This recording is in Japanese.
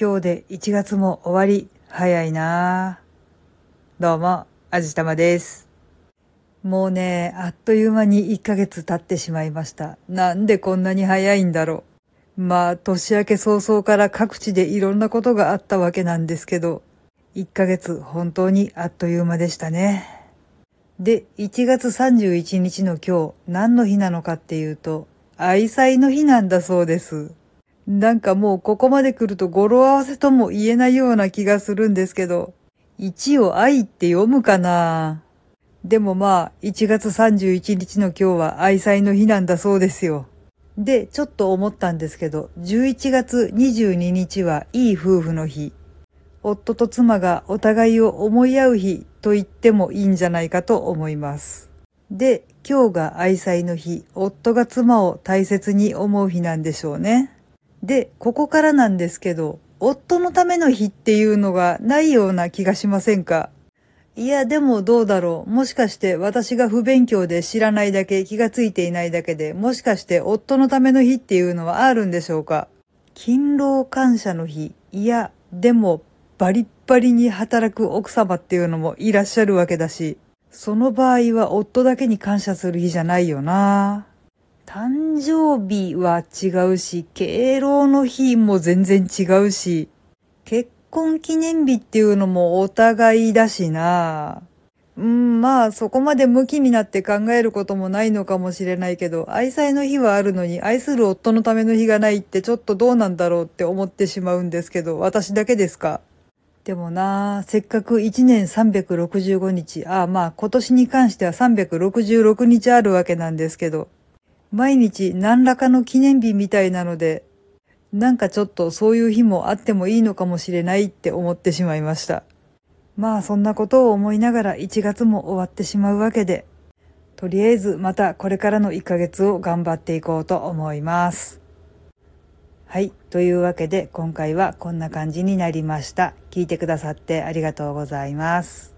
今日で1月も終わり、早いなぁ。どうも、あじたまです。もうね、あっという間に1ヶ月経ってしまいました。なんでこんなに早いんだろう。まあ、年明け早々から各地でいろんなことがあったわけなんですけど、1ヶ月本当にあっという間でしたね。で、1月31日の今日、何の日なのかっていうと、愛妻の日なんだそうです。なんかもうここまで来ると語呂合わせとも言えないような気がするんですけど、1を愛って読むかなでもまあ、1月31日の今日は愛妻の日なんだそうですよ。で、ちょっと思ったんですけど、11月22日はいい夫婦の日。夫と妻がお互いを思い合う日と言ってもいいんじゃないかと思います。で、今日が愛妻の日、夫が妻を大切に思う日なんでしょうね。で、ここからなんですけど、夫のための日っていうのがないような気がしませんか？いや、でもどうだろう。もしかして私が不勉強で知らないだけ、気がついていないだけで、もしかして夫のための日っていうのはあるんでしょうか？勤労感謝の日。いや、でも、バリッバリに働く奥様っていうのもいらっしゃるわけだし、その場合は夫だけに感謝する日じゃないよな。誕生日は違うし、敬老の日も全然違うし、結婚記念日っていうのもお互いだしな。うん、まあそこまで向きになって考えることもないのかもしれないけど、愛妻の日はあるのに愛する夫のための日がないってちょっとどうなんだろうって思ってしまうんですけど、私だけですか？でもな、せっかく1年365日、ああまあ今年に関しては366日あるわけなんですけど、毎日何らかの記念日みたいなので、なんかちょっとそういう日もあってもいいのかもしれないって思ってしまいました。まあそんなことを思いながら1月も終わってしまうわけで、とりあえずまたこれからの1ヶ月を頑張っていこうと思います。はい。というわけで今回はこんな感じになりました。聞いてくださってありがとうございます。